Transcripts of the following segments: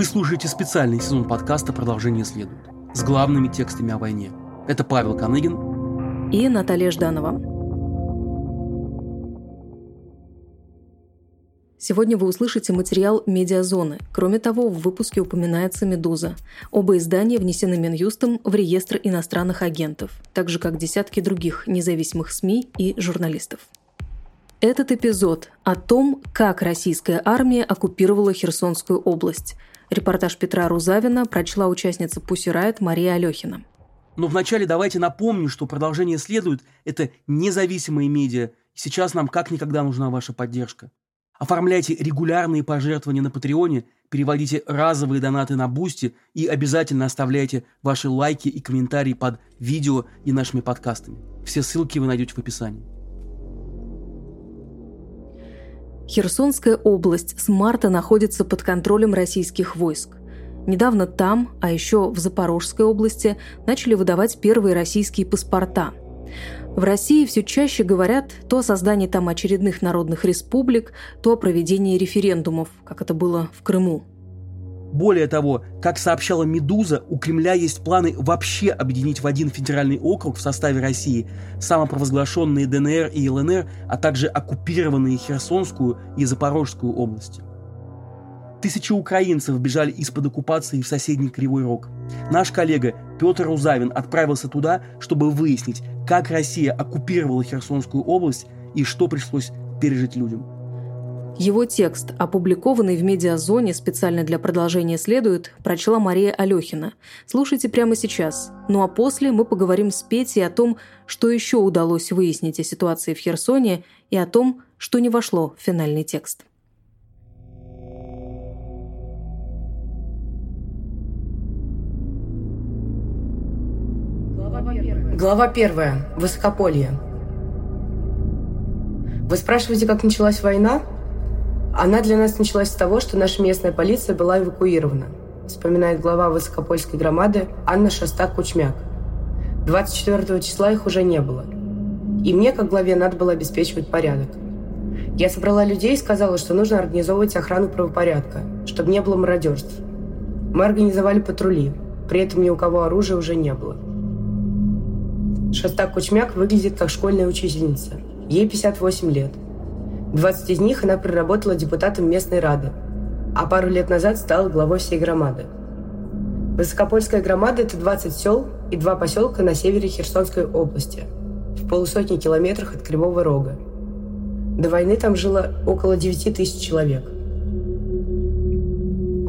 Вы слушаете специальный сезон подкаста «Продолжение следует» с главными текстами о войне. Это Павел Коныгин и Наталья Жданова. Сегодня вы услышите материал «Медиазоны». Кроме того, в выпуске упоминается «Медуза». Оба издания внесены Минюстом в реестр иностранных агентов, так же как десятки других независимых СМИ и журналистов. Этот эпизод о том, как российская армия оккупировала Херсонскую область – Репортаж Петра Рузавина прочла участница Пусси Райт Мария Алехина. Но вначале давайте напомню, что продолжение следует – это независимые медиа. Сейчас нам как никогда нужна ваша поддержка. Оформляйте регулярные пожертвования на Patreon, переводите разовые донаты на Boosty и обязательно оставляйте ваши лайки и комментарии под видео и нашими подкастами. Все ссылки вы найдете в описании. Херсонская область с марта находится под контролем российских войск. Недавно там, а еще в Запорожской области, начали выдавать первые российские паспорта. В России все чаще говорят то о создании там очередных народных республик, то о проведении референдумов, как это было в Крыму. Более того, как сообщала «Медуза», у Кремля есть планы вообще объединить в один федеральный округ в составе России самопровозглашенные ДНР и ЛНР, а также оккупированные Херсонскую и Запорожскую области. Тысячи украинцев бежали из-под оккупации в соседний Кривой Рог. Наш коллега Петр Рузавин отправился туда, чтобы выяснить, как Россия оккупировала Херсонскую область и что пришлось пережить людям – его текст, опубликованный в медиазоне специально для продолжения следует, прочла Мария Алехина. Слушайте прямо сейчас. Ну а после мы поговорим с Петей о том, что еще удалось выяснить о ситуации в Херсоне и о том, что не вошло в финальный текст. Глава первая. Высокополье. Вы спрашиваете, как началась война? Она для нас началась с того, что наша местная полиция была эвакуирована, вспоминает глава высокопольской громады Анна Шостак-Кучмяк. 24 числа их уже не было. И мне, как главе, надо было обеспечивать порядок. Я собрала людей и сказала, что нужно организовывать охрану правопорядка, чтобы не было мародерств. Мы организовали патрули, при этом ни у кого оружия уже не было. Шостак Кучмяк выглядит как школьная учительница. Ей 58 лет – 20 из них она проработала депутатом местной рады, а пару лет назад стала главой всей громады. Высокопольская громада – это 20 сел и два поселка на севере Херсонской области, в полусотни километрах от Кривого Рога. До войны там жило около 9 тысяч человек.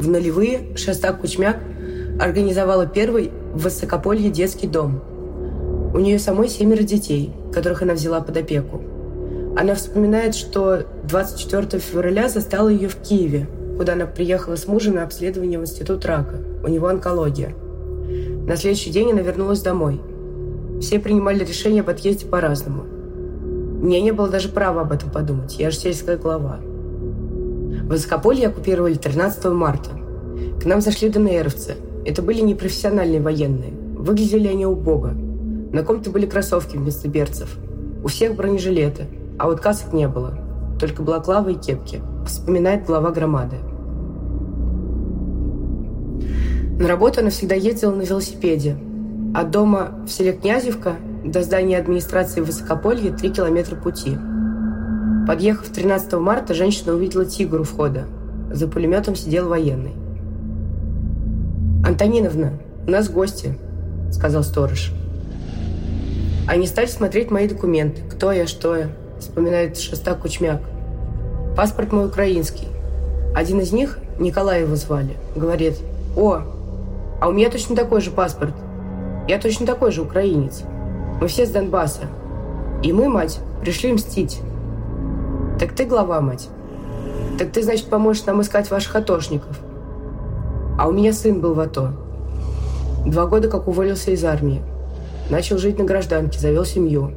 В нулевые Шестак Кучмяк организовала первый в Высокополье детский дом. У нее самой семеро детей, которых она взяла под опеку – она вспоминает, что 24 февраля застала ее в Киеве, куда она приехала с мужем на обследование в институт рака. У него онкология. На следующий день она вернулась домой. Все принимали решение об отъезде по-разному. Мне не было даже права об этом подумать. Я же сельская глава. Высокополье оккупировали 13 марта. К нам зашли ДНРовцы. Это были непрофессиональные военные. Выглядели они убого. На ком-то были кроссовки вместо берцев. У всех бронежилеты – а вот касок не было, только балаклавы и кепки, вспоминает глава громады. На работу она всегда ездила на велосипеде. От дома в селе Князевка до здания администрации Высокополья 3 километра пути. Подъехав 13 марта, женщина увидела тигр у входа. За пулеметом сидел военный. «Антониновна, у нас гости», — сказал сторож. Они стали смотреть мои документы, кто я, что я вспоминает Шестак Кучмяк. Паспорт мой украинский. Один из них, Николай его звали, говорит, «О, а у меня точно такой же паспорт. Я точно такой же украинец. Мы все с Донбасса. И мы, мать, пришли мстить. Так ты глава, мать. Так ты, значит, поможешь нам искать ваших атошников. А у меня сын был в АТО. Два года как уволился из армии. Начал жить на гражданке, завел семью.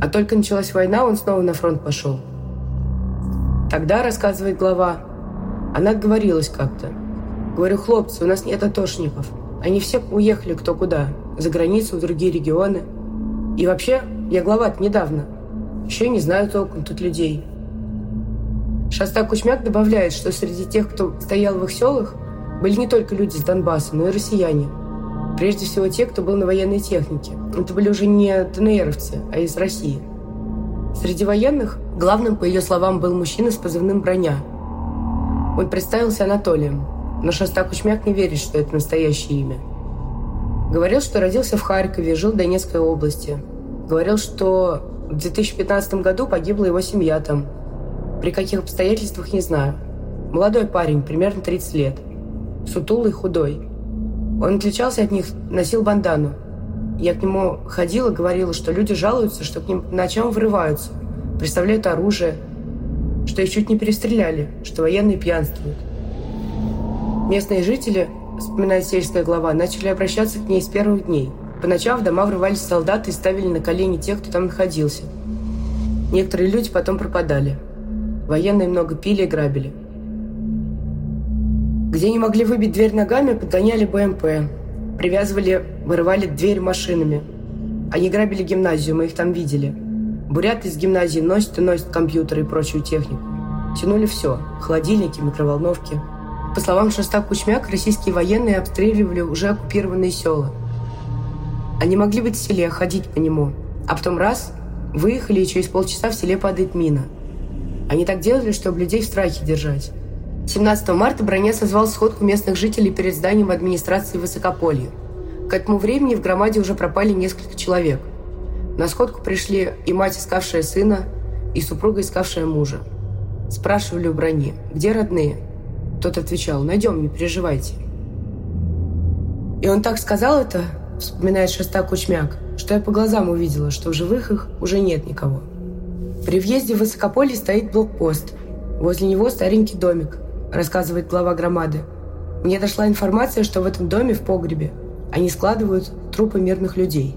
А только началась война, он снова на фронт пошел. Тогда, рассказывает глава, она отговорилась как-то. Говорю, хлопцы, у нас нет атошников. Они все уехали кто куда. За границу, в другие регионы. И вообще, я глава недавно. Еще не знаю толком тут людей. Шаста Кучмяк добавляет, что среди тех, кто стоял в их селах, Были не только люди с Донбасса, но и россияне. Прежде всего те, кто был на военной технике. Это были уже не ДНРовцы, а из России. Среди военных главным, по ее словам, был мужчина с позывным «Броня». Он представился Анатолием, но Шостак Кучмяк не верит, что это настоящее имя. Говорил, что родился в Харькове, жил в Донецкой области. Говорил, что в 2015 году погибла его семья там. При каких обстоятельствах, не знаю. Молодой парень, примерно 30 лет. Сутулый, худой. Он отличался от них, носил бандану. Я к нему ходила, говорила, что люди жалуются, что к ним ночам врываются, представляют оружие, что их чуть не перестреляли, что военные пьянствуют. Местные жители, вспоминает сельская глава, начали обращаться к ней с первых дней. По ночам в дома врывались солдаты и ставили на колени тех, кто там находился. Некоторые люди потом пропадали. Военные много пили и грабили. Где не могли выбить дверь ногами, подгоняли БМП. Привязывали, вырывали дверь машинами. Они грабили гимназию, мы их там видели. Буряты из гимназии носят и носят компьютеры и прочую технику. Тянули все – холодильники, микроволновки. По словам Шоста Кучмяк, российские военные обстреливали уже оккупированные села. Они могли быть в селе, ходить по нему. А потом раз – выехали, и через полчаса в селе падает мина. Они так делали, чтобы людей в страхе держать. 17 марта Броня созвал сходку местных жителей перед зданием администрации Высокополья. К этому времени в громаде уже пропали несколько человек. На сходку пришли и мать, искавшая сына, и супруга, искавшая мужа. Спрашивали у Брони, где родные? Тот отвечал, найдем, не переживайте. И он так сказал это, вспоминает Шеста Кучмяк, что я по глазам увидела, что в живых их уже нет никого. При въезде в Высокополье стоит блокпост. Возле него старенький домик – рассказывает глава громады. Мне дошла информация, что в этом доме в погребе они складывают трупы мирных людей.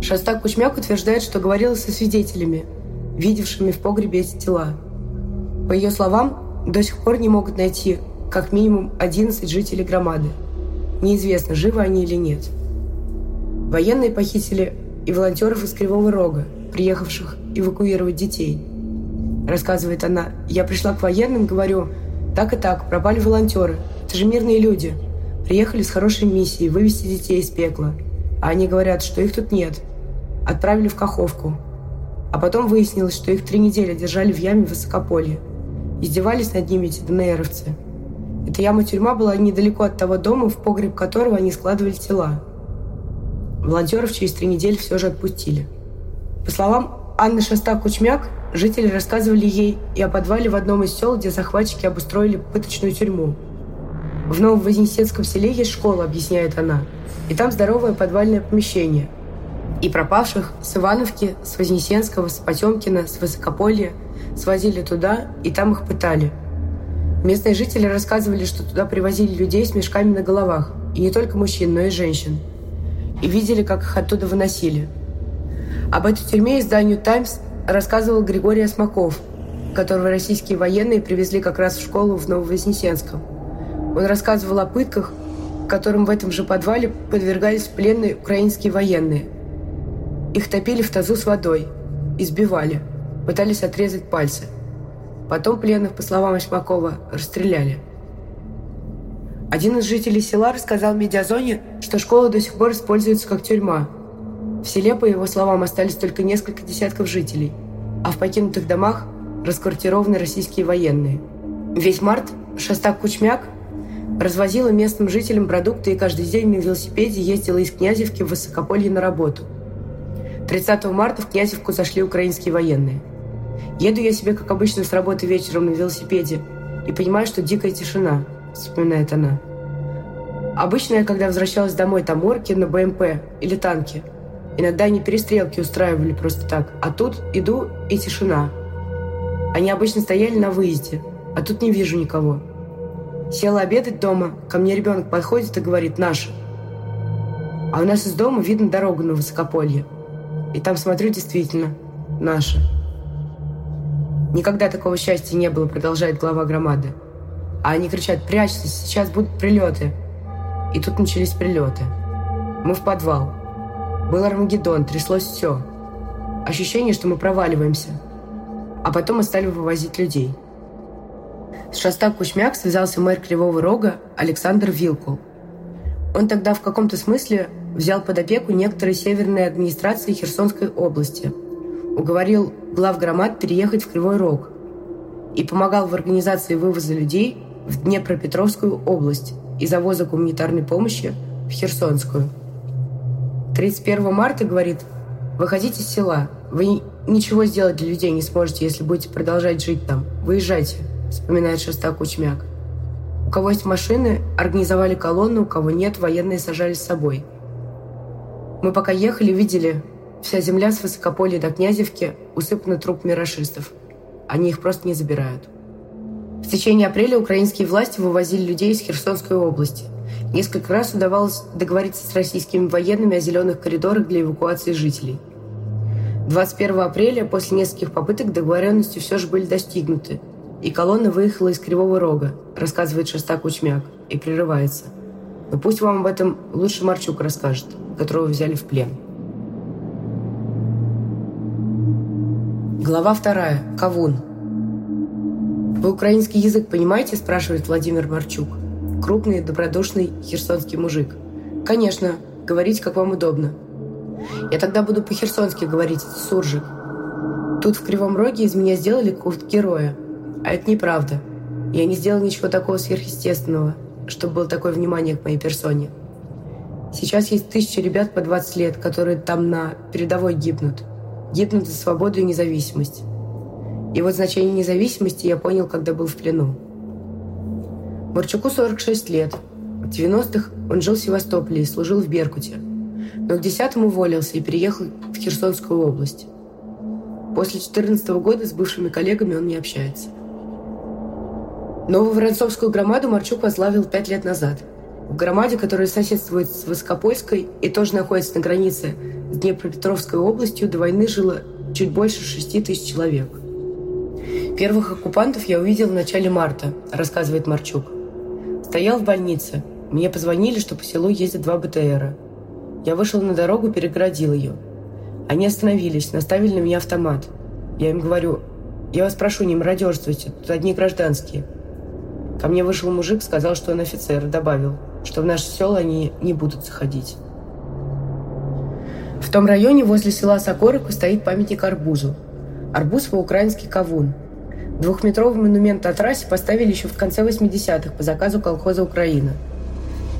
Шастак Кучмяк утверждает, что говорила со свидетелями, видевшими в погребе эти тела. По ее словам, до сих пор не могут найти как минимум 11 жителей громады. Неизвестно, живы они или нет. Военные похитили и волонтеров из Кривого Рога, приехавших эвакуировать детей – рассказывает она. Я пришла к военным, говорю, так и так, пропали волонтеры. Это же мирные люди. Приехали с хорошей миссией вывести детей из пекла. А они говорят, что их тут нет. Отправили в Каховку. А потом выяснилось, что их три недели держали в яме в Высокополье. Издевались над ними эти ДНРовцы. Эта яма-тюрьма была недалеко от того дома, в погреб которого они складывали тела. Волонтеров через три недели все же отпустили. По словам Анны Шостак-Кучмяк, Жители рассказывали ей и о подвале в одном из сел, где захватчики обустроили пыточную тюрьму. В Нововознесенском селе есть школа, объясняет она, и там здоровое подвальное помещение. И пропавших с Ивановки, с Вознесенского, с Потемкина, с Высокополья свозили туда, и там их пытали. Местные жители рассказывали, что туда привозили людей с мешками на головах, и не только мужчин, но и женщин. И видели, как их оттуда выносили. Об этой тюрьме изданию «Таймс» рассказывал Григорий Осмаков, которого российские военные привезли как раз в школу в Нововознесенском. Он рассказывал о пытках, которым в этом же подвале подвергались пленные украинские военные. Их топили в тазу с водой, избивали, пытались отрезать пальцы. Потом пленных, по словам Осмакова, расстреляли. Один из жителей села рассказал медиазоне, что школа до сих пор используется как тюрьма – в селе, по его словам, остались только несколько десятков жителей, а в покинутых домах расквартированы российские военные. Весь март Шостак Кучмяк развозила местным жителям продукты и каждый день на велосипеде ездила из Князевки в Высокополье на работу. 30 марта в Князевку зашли украинские военные. Еду я себе, как обычно, с работы вечером на велосипеде и понимаю, что дикая тишина, вспоминает она. Обычно я, когда возвращалась домой, там орки на БМП или танки – Иногда они перестрелки устраивали просто так. А тут иду и тишина. Они обычно стояли на выезде, а тут не вижу никого. Села обедать дома, ко мне ребенок подходит и говорит «Наша». А у нас из дома видно дорогу на высокополье. И там смотрю действительно «Наша». Никогда такого счастья не было, продолжает глава громады. А они кричат «Прячьтесь, сейчас будут прилеты». И тут начались прилеты. Мы в подвал. Был Армагеддон, тряслось все. Ощущение, что мы проваливаемся. А потом мы стали вывозить людей. С Шостак Кучмяк связался мэр Кривого Рога Александр Вилкул. Он тогда в каком-то смысле взял под опеку некоторые северные администрации Херсонской области, уговорил глав громад переехать в Кривой Рог и помогал в организации вывоза людей в Днепропетровскую область и завоза гуманитарной помощи в Херсонскую. 31 марта, говорит, выходите из села. Вы ничего сделать для людей не сможете, если будете продолжать жить там. Выезжайте вспоминает Шестак Кучмяк. У кого есть машины, организовали колонну, у кого нет, военные сажали с собой. Мы пока ехали, видели, вся земля с высокополя до Князевки усыпана трупами расистов. Они их просто не забирают. В течение апреля украинские власти вывозили людей из Херсонской области. Несколько раз удавалось договориться с российскими военными о зеленых коридорах для эвакуации жителей. 21 апреля после нескольких попыток договоренности все же были достигнуты – и колонна выехала из Кривого Рога, рассказывает Шостак Учмяк, и прерывается. Но пусть вам об этом лучше Марчук расскажет, которого взяли в плен. Глава вторая. Кавун. «Вы украинский язык понимаете?» – спрашивает Владимир Марчук. Крупный, добродушный херсонский мужик. «Конечно. Говорить, как вам удобно». «Я тогда буду по-херсонски говорить, суржик». Тут в Кривом Роге из меня сделали культ героя. А это неправда. Я не сделал ничего такого сверхъестественного, чтобы было такое внимание к моей персоне. Сейчас есть тысячи ребят по 20 лет, которые там на передовой гибнут. Гибнут за свободу и независимость. И вот значение независимости я понял, когда был в плену. Марчуку 46 лет. В 90-х он жил в Севастополе и служил в Беркуте. Но к 10-му уволился и переехал в Херсонскую область. После 14 -го года с бывшими коллегами он не общается. Новую Воронцовскую громаду Марчук возглавил пять лет назад. В громаде, которая соседствует с Воскопольской и тоже находится на границе с Днепропетровской областью, до войны жило чуть больше шести тысяч человек. Первых оккупантов я увидел в начале марта, рассказывает Марчук. Стоял в больнице. Мне позвонили, что по селу ездят два БТРа. Я вышел на дорогу, переградил ее. Они остановились, наставили на меня автомат. Я им говорю, я вас прошу, не мародерствуйте, тут одни гражданские – Ко мне вышел мужик, сказал, что он офицер, добавил, что в наше село они не будут заходить. В том районе возле села Сокоровка стоит памятник арбузу. Арбуз по-украински кавун. Двухметровый монумент о трассе поставили еще в конце 80-х по заказу колхоза «Украина».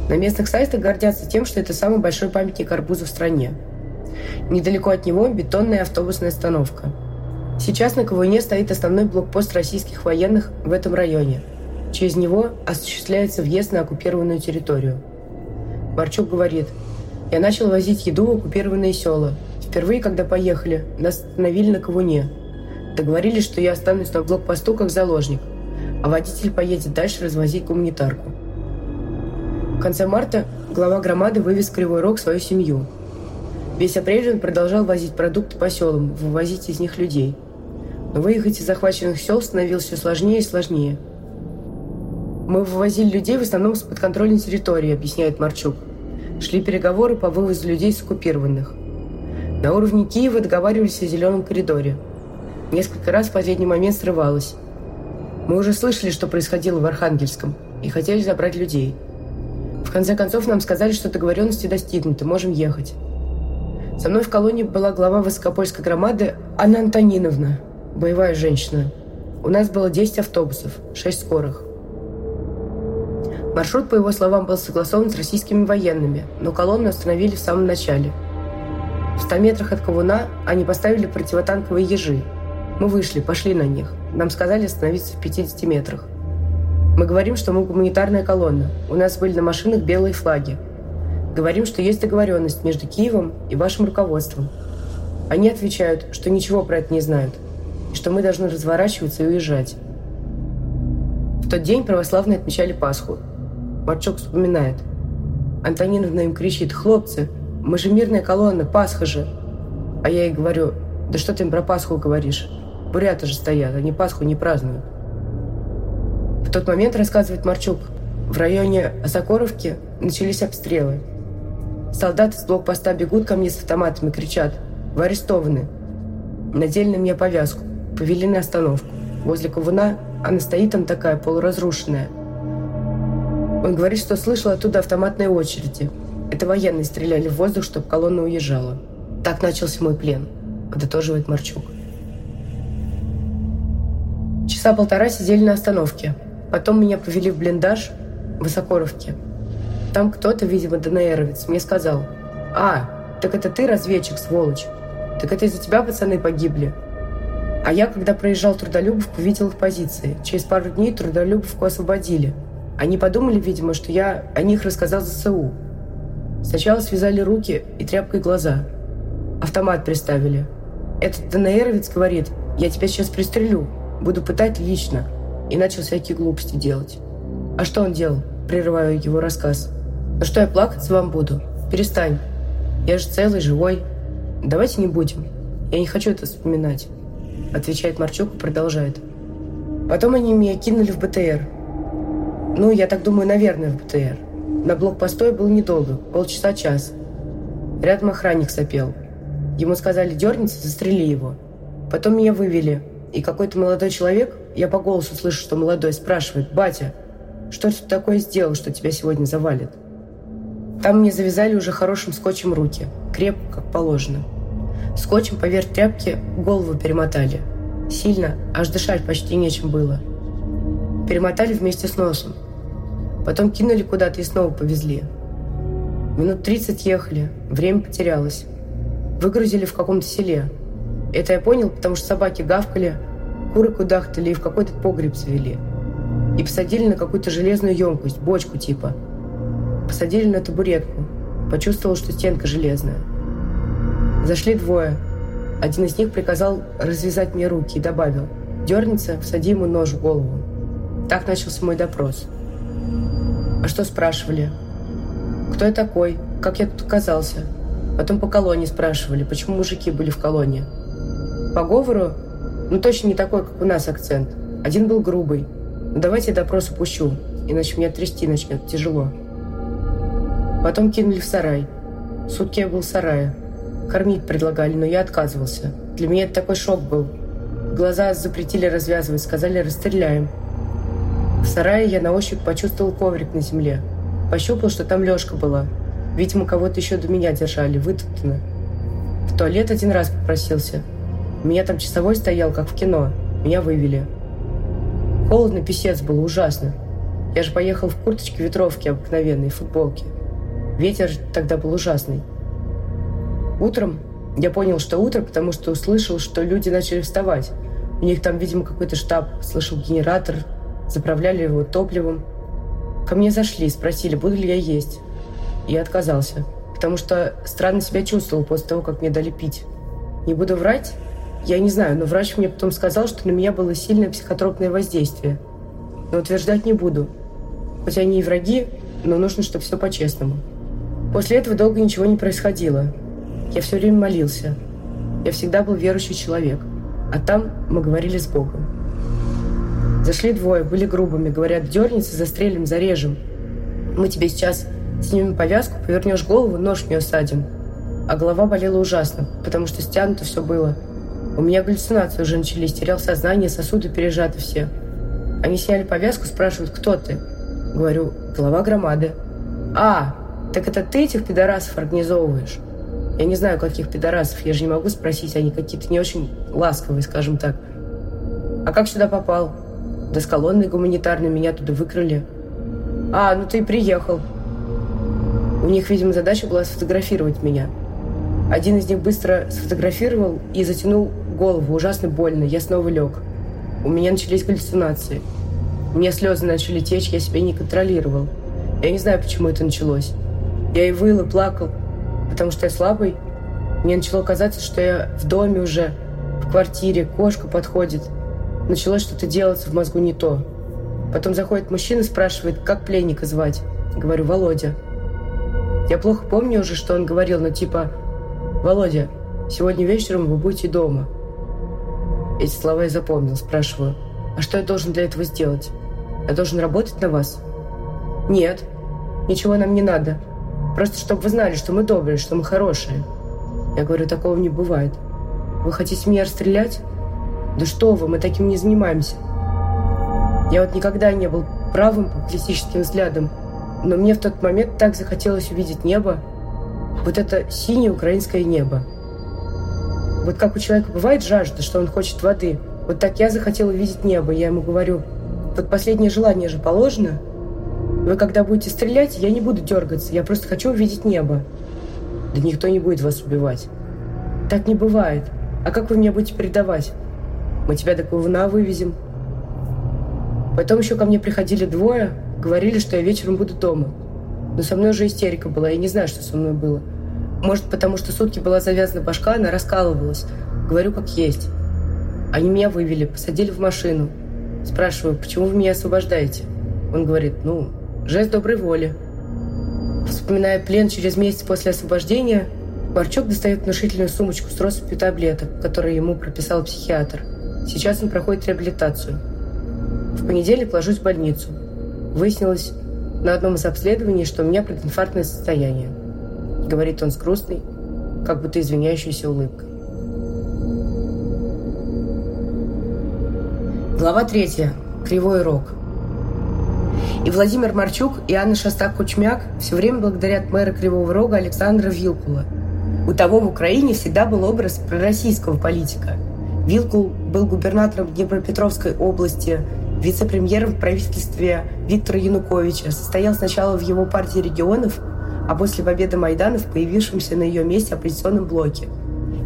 На местных сайтах гордятся тем, что это самый большой памятник арбузу в стране. Недалеко от него бетонная автобусная остановка. Сейчас на Ковыне стоит основной блокпост российских военных в этом районе – Через него осуществляется въезд на оккупированную территорию. Марчук говорит, я начал возить еду в оккупированные села. Впервые, когда поехали, нас остановили на Ковуне. Договорились, что я останусь на блокпосту как заложник, а водитель поедет дальше развозить гуманитарку. В конце марта глава громады вывез Кривой Рог свою семью. Весь апрель он продолжал возить продукты по селам, вывозить из них людей. Но выехать из захваченных сел становилось все сложнее и сложнее – мы вывозили людей в основном с подконтрольной территории, объясняет Марчук. Шли переговоры по вывозу людей с оккупированных. На уровне Киева договаривались о зеленом коридоре. Несколько раз в последний момент срывалось. Мы уже слышали, что происходило в Архангельском, и хотели забрать людей. В конце концов нам сказали, что договоренности достигнуты, можем ехать. Со мной в колонии была глава Высокопольской громады Анна Антониновна, боевая женщина. У нас было 10 автобусов, 6 скорых. Маршрут, по его словам, был согласован с российскими военными, но колонну остановили в самом начале. В 100 метрах от Ковуна они поставили противотанковые ежи. Мы вышли, пошли на них. Нам сказали остановиться в 50 метрах. Мы говорим, что мы гуманитарная колонна. У нас были на машинах белые флаги. Говорим, что есть договоренность между Киевом и вашим руководством. Они отвечают, что ничего про это не знают, и что мы должны разворачиваться и уезжать. В тот день православные отмечали Пасху, Марчок вспоминает. Антониновна им кричит, «Хлопцы, мы же мирная колонна, Пасха же!» А я ей говорю, «Да что ты им про Пасху говоришь? Буряты же стоят, они Пасху не празднуют». В тот момент, рассказывает Марчук, в районе Осокоровки начались обстрелы. Солдаты с блокпоста бегут ко мне с автоматами, кричат «Вы арестованы!» Надели на меня повязку, повели на остановку. Возле Ковуна Она стоит там такая, полуразрушенная. Он говорит, что слышал оттуда автоматные очереди. Это военные стреляли в воздух, чтобы колонна уезжала. Так начался мой плен, подытоживает Марчук. Часа полтора сидели на остановке. Потом меня повели в блиндаж в Высокоровке. Там кто-то, видимо, ДНРовец, мне сказал, «А, так это ты разведчик, сволочь? Так это из-за тебя пацаны погибли?» А я, когда проезжал Трудолюбовку, видел их позиции. Через пару дней Трудолюбовку освободили. Они подумали, видимо, что я о них рассказал за СУ. Сначала связали руки и тряпкой глаза. Автомат приставили. Этот ДНРовец говорит, я тебя сейчас пристрелю, буду пытать лично. И начал всякие глупости делать. А что он делал? Прерываю его рассказ. Ну что, я плакаться вам буду? Перестань. Я же целый, живой. Давайте не будем. Я не хочу это вспоминать. Отвечает Марчук и продолжает. Потом они меня кинули в БТР. Ну, я так думаю, наверное, в БТР. На блокпостой был недолго, полчаса-час. Рядом охранник сопел. Ему сказали дерниться, застрели его. Потом меня вывели, и какой-то молодой человек, я по голосу слышу, что молодой, спрашивает, «Батя, что ты такое сделал, что тебя сегодня завалит?» Там мне завязали уже хорошим скотчем руки, крепко, как положено. Скотчем поверх тряпки голову перемотали. Сильно, аж дышать почти нечем было. Перемотали вместе с носом. Потом кинули куда-то и снова повезли. Минут 30 ехали, время потерялось. Выгрузили в каком-то селе. Это я понял, потому что собаки гавкали, куры кудахтали и в какой-то погреб завели. И посадили на какую-то железную емкость, бочку типа. Посадили на табуретку. Почувствовал, что стенка железная. Зашли двое. Один из них приказал развязать мне руки и добавил «Дернется, всади ему нож в голову». Так начался мой допрос. А что спрашивали? Кто я такой? Как я тут оказался? Потом по колонии спрашивали, почему мужики были в колонии. По говору, ну точно не такой, как у нас акцент. Один был грубый. Ну давайте допрос упущу, иначе меня трясти начнет тяжело. Потом кинули в сарай. Сутки я был в сарае. Кормить предлагали, но я отказывался. Для меня это такой шок был. Глаза запретили развязывать, сказали «расстреляем». В сарае я на ощупь почувствовал коврик на земле. Пощупал, что там Лёшка была. Видимо, кого-то еще до меня держали, вытоптано. В туалет один раз попросился. У меня там часовой стоял, как в кино. Меня вывели. Холодно, писец было, ужасно. Я же поехал в курточке ветровки обыкновенной, футболке. Ветер тогда был ужасный. Утром я понял, что утро, потому что услышал, что люди начали вставать. У них там, видимо, какой-то штаб. Слышал генератор, заправляли его топливом. Ко мне зашли, спросили, буду ли я есть. Я отказался, потому что странно себя чувствовал после того, как мне дали пить. Не буду врать, я не знаю, но врач мне потом сказал, что на меня было сильное психотропное воздействие. Но утверждать не буду. Хоть они и враги, но нужно, чтобы все по-честному. После этого долго ничего не происходило. Я все время молился. Я всегда был верующий человек. А там мы говорили с Богом. Зашли двое, были грубыми, говорят, дернется, застрелим, зарежем. Мы тебе сейчас снимем повязку, повернешь голову, нож в нее садим. А голова болела ужасно, потому что стянуто все было. У меня галлюцинации уже начались, терял сознание, сосуды пережаты все. Они сняли повязку, спрашивают, кто ты? Говорю, глава громады. А, так это ты этих пидорасов организовываешь? Я не знаю, каких пидорасов, я же не могу спросить, они какие-то не очень ласковые, скажем так. А как сюда попал? Да с колонной гуманитарной меня туда выкрали. А, ну ты и приехал. У них, видимо, задача была сфотографировать меня. Один из них быстро сфотографировал и затянул голову. Ужасно больно. Я снова лег. У меня начались галлюцинации. У меня слезы начали течь, я себя не контролировал. Я не знаю, почему это началось. Я и выл, и плакал, потому что я слабый. Мне начало казаться, что я в доме уже, в квартире, кошка подходит – началось что-то делаться в мозгу не то. Потом заходит мужчина, спрашивает, как пленника звать. Говорю, Володя. Я плохо помню уже, что он говорил, но типа, Володя, сегодня вечером вы будете дома. Эти слова я запомнил, спрашиваю, а что я должен для этого сделать? Я должен работать на вас? Нет, ничего нам не надо. Просто чтобы вы знали, что мы добрые, что мы хорошие. Я говорю, такого не бывает. Вы хотите меня расстрелять? Да что вы, мы таким не занимаемся. Я вот никогда не был правым популистическим взглядом, но мне в тот момент так захотелось увидеть небо, вот это синее украинское небо. Вот как у человека бывает жажда, что он хочет воды, вот так я захотел увидеть небо. Я ему говорю, вот последнее желание же положено. Вы когда будете стрелять, я не буду дергаться, я просто хочу увидеть небо. Да никто не будет вас убивать. Так не бывает. А как вы мне будете передавать? Мы тебя до Ковна вывезем. Потом еще ко мне приходили двое, говорили, что я вечером буду дома. Но со мной уже истерика была, я не знаю, что со мной было. Может, потому что сутки была завязана башка, она раскалывалась. Говорю, как есть. Они меня вывели, посадили в машину. Спрашиваю, почему вы меня освобождаете? Он говорит, ну, жест доброй воли. Вспоминая плен через месяц после освобождения, Марчук достает внушительную сумочку с россыпью таблеток, которые ему прописал психиатр. Сейчас он проходит реабилитацию. В понедельник ложусь в больницу. Выяснилось на одном из обследований, что у меня прединфарктное состояние. Говорит он с грустной, как будто извиняющейся улыбкой. Глава третья. Кривой рог. И Владимир Марчук, и Анна Шостак-Кучмяк все время благодарят мэра Кривого Рога Александра Вилкула. У того в Украине всегда был образ пророссийского политика. Вилкул был губернатором Днепропетровской области, вице-премьером в правительстве Виктора Януковича, состоял сначала в его партии регионов, а после победы Майдана в появившемся на ее месте оппозиционном блоке.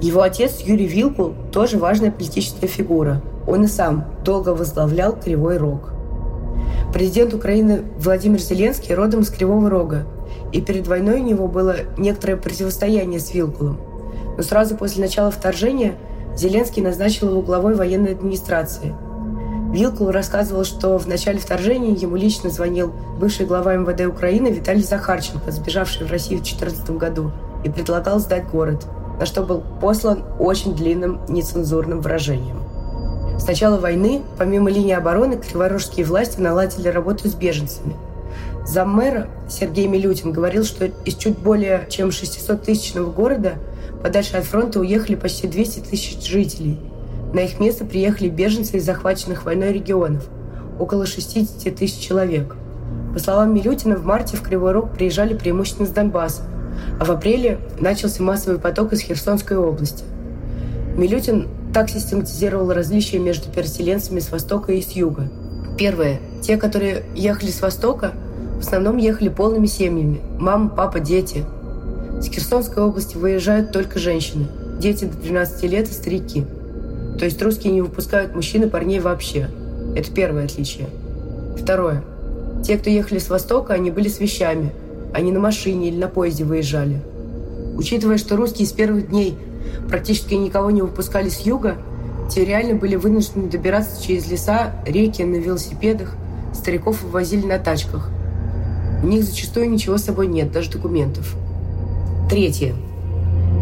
Его отец Юрий Вилкул тоже важная политическая фигура. Он и сам долго возглавлял Кривой Рог. Президент Украины Владимир Зеленский родом из Кривого Рога, и перед войной у него было некоторое противостояние с Вилкулом. Но сразу после начала вторжения Зеленский назначил его главой военной администрации – Вилкул рассказывал, что в начале вторжения ему лично звонил бывший глава МВД Украины Виталий Захарченко, сбежавший в Россию в 2014 году, и предлагал сдать город, на что был послан очень длинным нецензурным выражением. С начала войны, помимо линии обороны, криворожские власти наладили работу с беженцами. Заммэра Сергей Милютин говорил, что из чуть более чем 600-тысячного города подальше от фронта уехали почти 200 тысяч жителей – на их место приехали беженцы из захваченных войной регионов, около 60 тысяч человек. По словам Милютина, в марте в Кривой Рог приезжали преимущественно с Донбасса, а в апреле начался массовый поток из Херсонской области. Милютин так систематизировал различия между переселенцами с востока и с юга. Первое. Те, которые ехали с востока, в основном ехали полными семьями. Мама, папа, дети. С Херсонской области выезжают только женщины. Дети до 12 лет и старики. То есть русские не выпускают мужчин и парней вообще. Это первое отличие. Второе. Те, кто ехали с востока, они были с вещами. Они на машине или на поезде выезжали. Учитывая, что русские с первых дней практически никого не выпускали с юга, те реально были вынуждены добираться через леса, реки на велосипедах, стариков вывозили на тачках. У них зачастую ничего с собой нет, даже документов. Третье.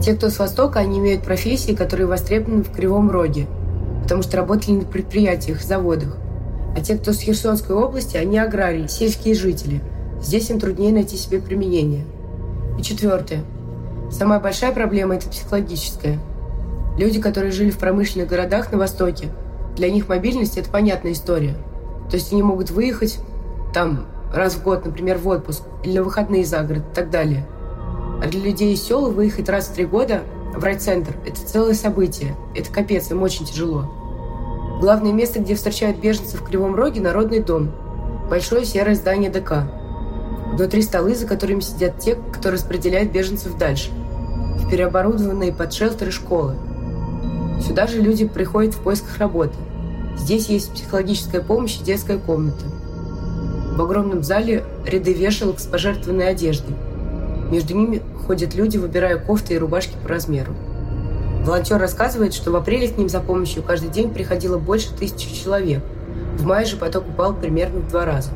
Те, кто с Востока, они имеют профессии, которые востребованы в Кривом Роге, потому что работали на предприятиях, заводах. А те, кто с Херсонской области, они аграрии, сельские жители. Здесь им труднее найти себе применение. И четвертое. Самая большая проблема – это психологическая. Люди, которые жили в промышленных городах на Востоке, для них мобильность – это понятная история. То есть они могут выехать там раз в год, например, в отпуск, или на выходные за город и так далее – для людей из села выехать раз в три года в райцентр – это целое событие. Это капец, им очень тяжело. Главное место, где встречают беженцев в Кривом Роге – Народный дом. Большое серое здание ДК. Внутри столы, за которыми сидят те, кто распределяет беженцев дальше. В переоборудованные под шелтеры школы. Сюда же люди приходят в поисках работы. Здесь есть психологическая помощь и детская комната. В огромном зале ряды вешалок с пожертвованной одеждой. Между ними ходят люди, выбирая кофты и рубашки по размеру. Волонтер рассказывает, что в апреле к ним за помощью каждый день приходило больше тысячи человек. В мае же поток упал примерно в два раза.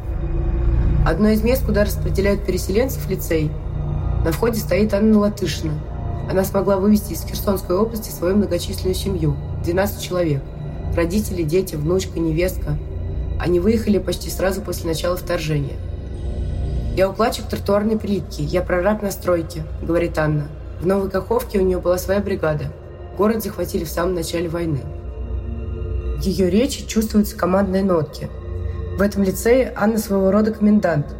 Одно из мест, куда распределяют переселенцев, лицей. На входе стоит Анна Латышина. Она смогла вывести из Херсонской области свою многочисленную семью – 12 человек. Родители, дети, внучка, невестка. Они выехали почти сразу после начала вторжения – «Я укладчик тротуарной плитки, я прораб на стройке», — говорит Анна. В Новой Каховке у нее была своя бригада. Город захватили в самом начале войны. В ее речи чувствуются командные нотки. В этом лицее Анна своего рода комендант.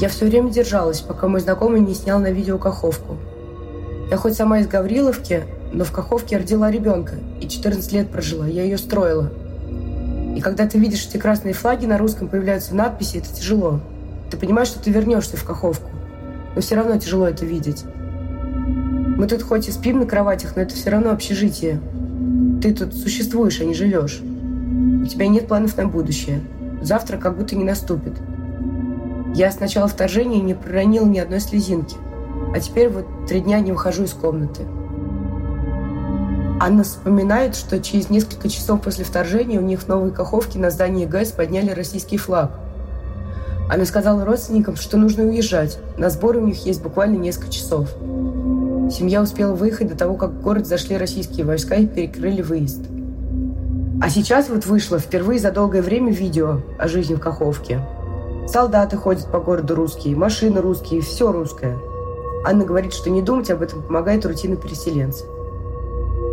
Я все время держалась, пока мой знакомый не снял на видео Каховку. Я хоть сама из Гавриловки, но в Каховке родила ребенка и 14 лет прожила. Я ее строила. И когда ты видишь эти красные флаги на русском появляются надписи, это тяжело. Ты понимаешь, что ты вернешься в Каховку. Но все равно тяжело это видеть. Мы тут хоть и спим на кроватях, но это все равно общежитие. Ты тут существуешь, а не живешь. У тебя нет планов на будущее. Завтра как будто не наступит. Я с начала вторжения не проронила ни одной слезинки. А теперь вот три дня не выхожу из комнаты. Анна вспоминает, что через несколько часов после вторжения у них в Новой Каховке на здании ГЭС подняли российский флаг. Она сказала родственникам, что нужно уезжать. На сборы у них есть буквально несколько часов. Семья успела выехать до того, как в город зашли российские войска и перекрыли выезд. А сейчас вот вышло впервые за долгое время видео о жизни в Каховке. Солдаты ходят по городу русские, машины русские, все русское. Анна говорит, что не думать об этом помогает рутина переселенцев.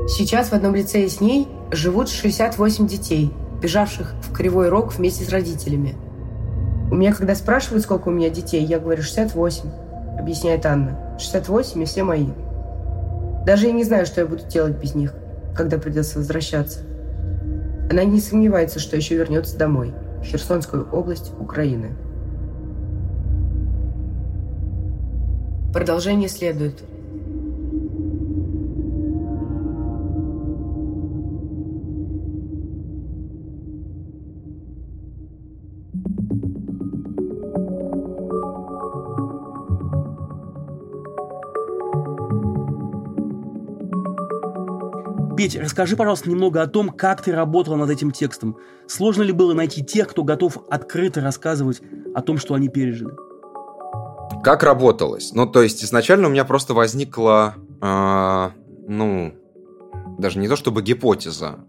Сейчас в одном лицее с ней живут 68 детей, бежавших в Кривой Рог вместе с родителями. У меня, когда спрашивают, сколько у меня детей, я говорю 68, объясняет Анна. 68 и все мои. Даже я не знаю, что я буду делать без них, когда придется возвращаться. Она не сомневается, что еще вернется домой, в Херсонскую область Украины. Продолжение следует. Петь, расскажи, пожалуйста, немного о том, как ты работала над этим текстом. Сложно ли было найти тех, кто готов открыто рассказывать о том, что они пережили? Как работалось? Ну, то есть изначально у меня просто возникла, э, ну, даже не то чтобы гипотеза,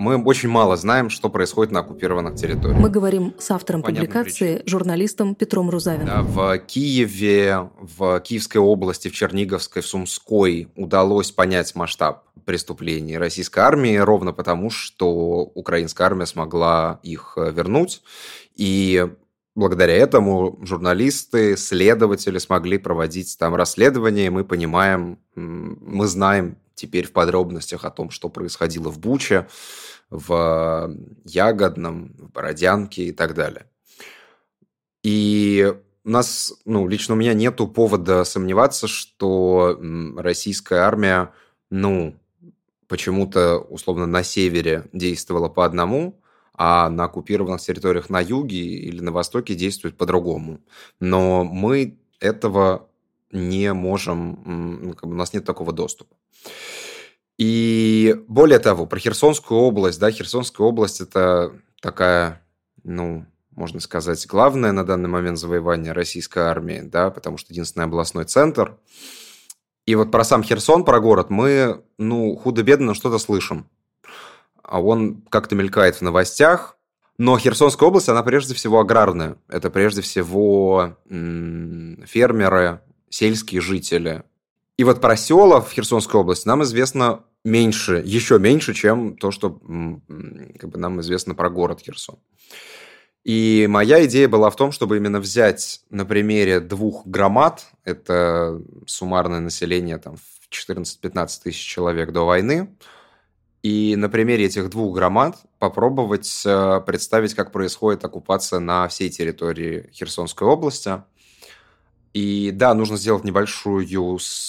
мы очень мало знаем, что происходит на оккупированных территориях. Мы говорим с автором Понятно публикации, причин. журналистом Петром Рузавиным. В Киеве, в Киевской области, в Черниговской, в Сумской удалось понять масштаб преступлений российской армии ровно потому, что украинская армия смогла их э, вернуть. И благодаря этому журналисты, следователи смогли проводить там расследования, и мы понимаем, мы знаем теперь в подробностях о том, что происходило в Буче, в Ягодном, в Бородянке и так далее. И у нас, ну, лично у меня нету повода сомневаться, что российская армия, ну, почему-то, условно, на севере действовала по одному, а на оккупированных территориях на юге или на востоке действует по-другому. Но мы этого не можем, ну, у нас нет такого доступа. И более того, про Херсонскую область, да, Херсонская область это такая, ну, можно сказать, главное на данный момент завоевание российской армии, да, потому что единственный областной центр. И вот про сам Херсон, про город мы, ну, худо-бедно что-то слышим. А он как-то мелькает в новостях, но Херсонская область, она прежде всего аграрная. Это прежде всего фермеры, сельские жители. И вот про села в Херсонской области нам известно меньше, еще меньше, чем то, что как бы, нам известно про город Херсон. И моя идея была в том, чтобы именно взять на примере двух громад, это суммарное население там, в 14-15 тысяч человек до войны, и на примере этих двух громад попробовать э, представить, как происходит оккупация на всей территории Херсонской области – и да, нужно сделать небольшую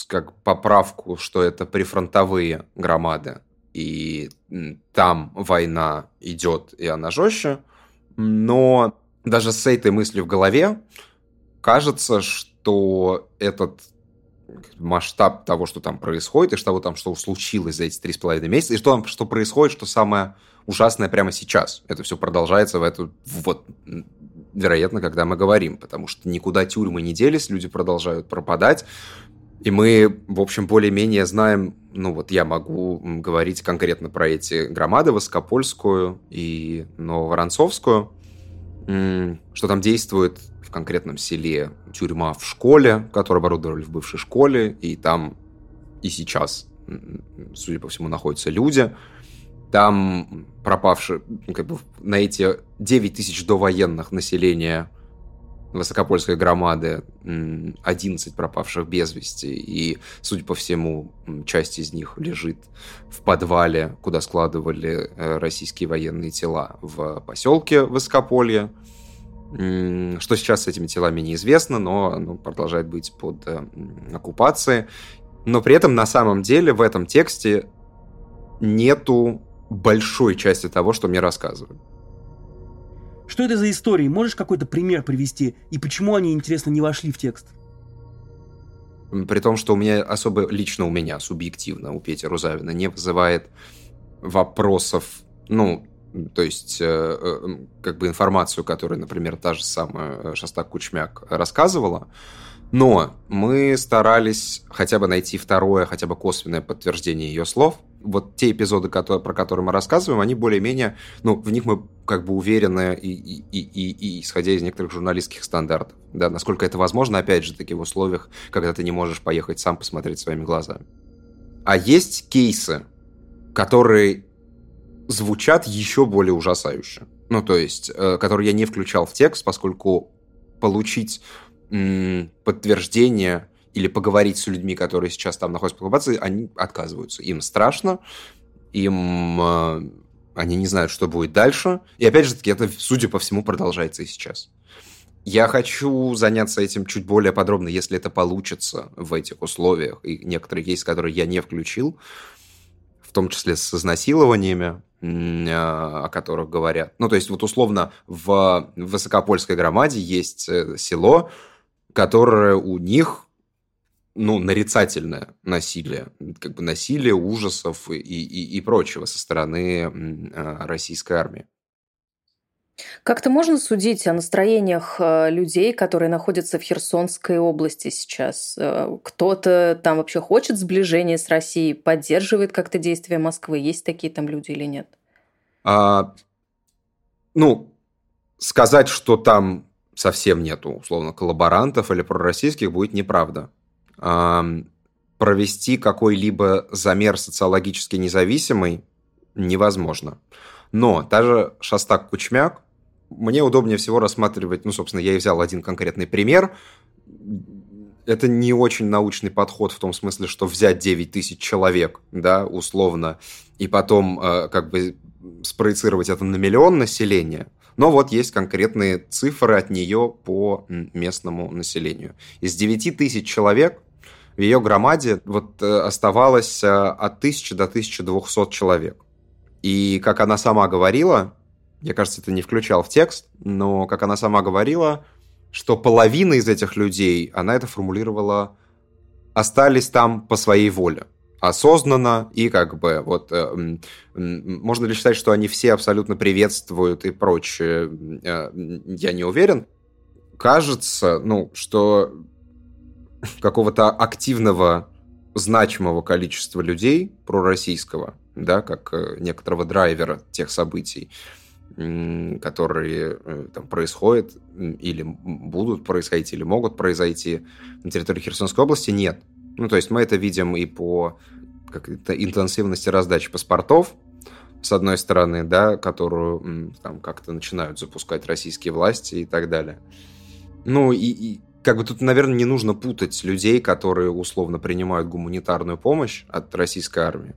как поправку, что это прифронтовые громады, и там война идет, и она жестче. Но даже с этой мыслью в голове кажется, что этот масштаб того, что там происходит, и что там, что случилось за эти три с половиной месяца, и что там, что происходит, что самое ужасное прямо сейчас. Это все продолжается в эту вот вероятно, когда мы говорим, потому что никуда тюрьмы не делись, люди продолжают пропадать, и мы, в общем, более-менее знаем, ну вот я могу говорить конкретно про эти громады, Воскопольскую и Нововоронцовскую, что там действует в конкретном селе тюрьма в школе, которую оборудовали в бывшей школе, и там и сейчас, судя по всему, находятся люди. Там пропавших, ну, как бы на эти 9 тысяч довоенных населения Высокопольской громады 11 пропавших без вести, и, судя по всему, часть из них лежит в подвале, куда складывали э, российские военные тела в поселке Высокополье. Что сейчас с этими телами неизвестно, но ну, продолжает быть под э, оккупацией. Но при этом на самом деле в этом тексте нету большой части того, что мне рассказывают. Что это за истории? Можешь какой-то пример привести? И почему они, интересно, не вошли в текст? При том, что у меня особо, лично у меня, субъективно, у Пети Рузавина, не вызывает вопросов, ну, то есть, э, э, как бы информацию, которую, например, та же самая э, Шастак Кучмяк рассказывала, но мы старались хотя бы найти второе, хотя бы косвенное подтверждение ее слов. Вот те эпизоды, которые, про которые мы рассказываем, они более-менее, ну, в них мы как бы уверены, и, и, и, и, и исходя из некоторых журналистских стандартов. Да, насколько это возможно, опять же, таки в условиях, когда ты не можешь поехать сам посмотреть своими глазами. А есть кейсы, которые звучат еще более ужасающе. Ну, то есть, э, которые я не включал в текст, поскольку получить подтверждение или поговорить с людьми, которые сейчас там находятся в оккупации, они отказываются. Им страшно, им э, они не знают, что будет дальше. И опять же таки, это, судя по всему, продолжается и сейчас. Я хочу заняться этим чуть более подробно, если это получится в этих условиях. И некоторые кейсы, которые я не включил, в том числе с изнасилованиями, э, о которых говорят. Ну, то есть, вот условно, в Высокопольской громаде есть э, село, которое у них ну, нарицательное насилие, как бы насилие ужасов и, и, и прочего со стороны э, российской армии. Как-то можно судить о настроениях э, людей, которые находятся в Херсонской области сейчас? Э, кто-то там вообще хочет сближения с Россией, поддерживает как-то действия Москвы? Есть такие там люди или нет? А, ну, сказать, что там совсем нету, условно, коллаборантов или пророссийских, будет неправда. Провести какой-либо замер социологически независимый невозможно. Но даже Шастак Кучмяк, мне удобнее всего рассматривать, ну, собственно, я и взял один конкретный пример. Это не очень научный подход в том смысле, что взять 9 тысяч человек, да, условно, и потом э, как бы спроецировать это на миллион населения – но вот есть конкретные цифры от нее по местному населению. Из 9 тысяч человек в ее громаде вот э, оставалось э, от 1000 до 1200 человек. И как она сама говорила, я, кажется, это не включал в текст, но как она сама говорила, что половина из этих людей, она это формулировала, остались там по своей воле осознанно и как бы вот э, можно ли считать, что они все абсолютно приветствуют и прочее, э, я не уверен. Кажется, ну, что какого-то активного, значимого количества людей пророссийского, да, как э, некоторого драйвера тех событий, которые там происходят или будут происходить, или могут произойти на территории Херсонской области, нет. Ну, то есть мы это видим и по как-то интенсивности раздачи паспортов, с одной стороны, да, которую там как-то начинают запускать российские власти и так далее. Ну, и, и как бы тут, наверное, не нужно путать людей, которые условно принимают гуманитарную помощь от российской армии,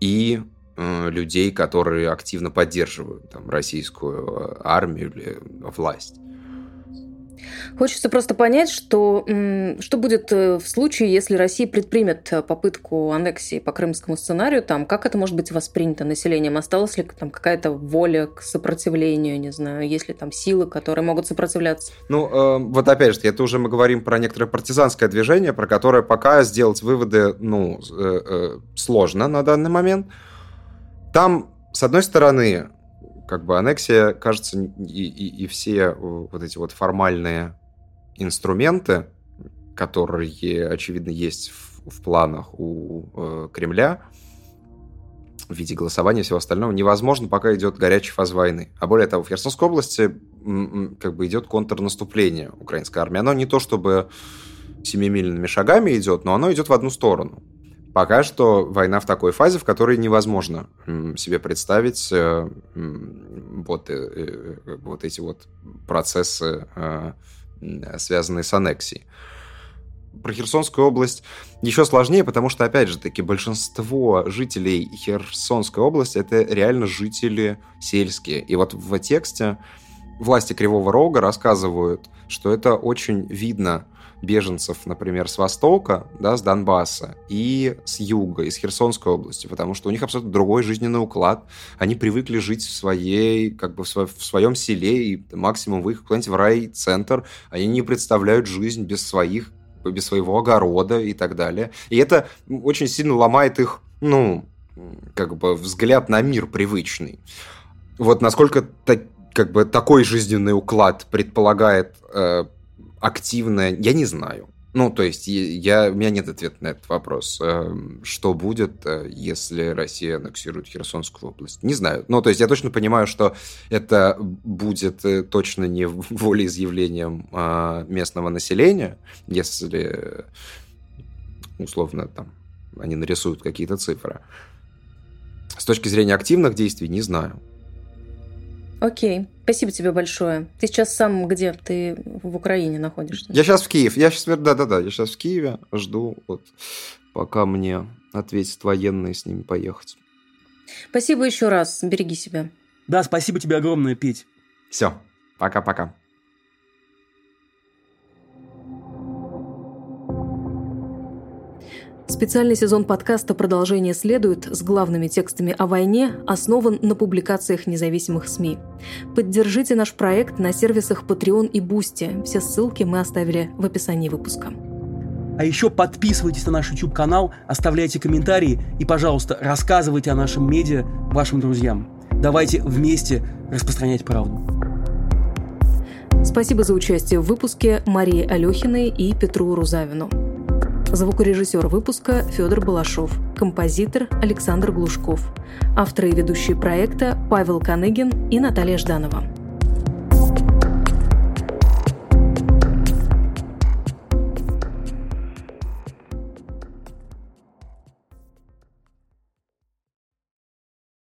и э, людей, которые активно поддерживают там, российскую э, армию или власть. Хочется просто понять, что, что будет э, в случае, если Россия предпримет э, попытку аннексии по крымскому сценарию, там, как это может быть воспринято населением? Осталась ли там какая-то воля к сопротивлению, не знаю, есть ли там силы, которые могут сопротивляться? Ну, э, вот опять же, это уже мы говорим про некоторое партизанское движение, про которое пока сделать выводы, ну, э, э, сложно на данный момент. Там, с одной стороны, как бы аннексия, кажется, и, и, и все э, вот эти вот формальные инструменты, которые, очевидно, есть в, в планах у э, Кремля, в виде голосования и всего остального, невозможно, пока идет горячий фаз войны. А более того, в Херсонской области как бы идет контрнаступление украинской армии. Оно не то чтобы семимильными шагами идет, но оно идет в одну сторону. Пока что война в такой фазе, в которой невозможно себе представить э, вот, э, вот эти вот процессы, связанные с аннексией. Про Херсонскую область еще сложнее, потому что, опять же таки, большинство жителей Херсонской области это реально жители сельские. И вот в тексте власти Кривого Рога рассказывают, что это очень видно беженцев, например, с Востока, да, с Донбасса, и с Юга, из Херсонской области, потому что у них абсолютно другой жизненный уклад. Они привыкли жить в своей, как бы в, сво- в своем селе, и максимум выехать куда-нибудь в райцентр. Они не представляют жизнь без своих без своего огорода и так далее. И это очень сильно ломает их, ну, как бы взгляд на мир привычный. Вот насколько так, как бы такой жизненный уклад предполагает э, активное, я не знаю. Ну, то есть, я, у меня нет ответа на этот вопрос. Эм, что будет, э, если Россия аннексирует Херсонскую область? Не знаю. Ну, то есть, я точно понимаю, что это будет э, точно не волеизъявлением а, местного населения, если, условно, там, они нарисуют какие-то цифры. С точки зрения активных действий, не знаю. Окей, спасибо тебе большое. Ты сейчас сам где? Ты в Украине находишься? Я сейчас в Киев. Я сейчас, да-да-да, я сейчас в Киеве. Жду, вот, пока мне ответят военные с ними поехать. Спасибо еще раз. Береги себя. Да, спасибо тебе огромное, Петь. Все, пока-пока. Специальный сезон подкаста «Продолжение следует» с главными текстами о войне основан на публикациях независимых СМИ. Поддержите наш проект на сервисах Patreon и Boosty. Все ссылки мы оставили в описании выпуска. А еще подписывайтесь на наш YouTube-канал, оставляйте комментарии и, пожалуйста, рассказывайте о нашем медиа вашим друзьям. Давайте вместе распространять правду. Спасибо за участие в выпуске Марии Алехиной и Петру Рузавину. Звукорежиссер выпуска Федор Балашов, композитор Александр Глушков, авторы и ведущие проекта Павел Каныгин и Наталья Жданова.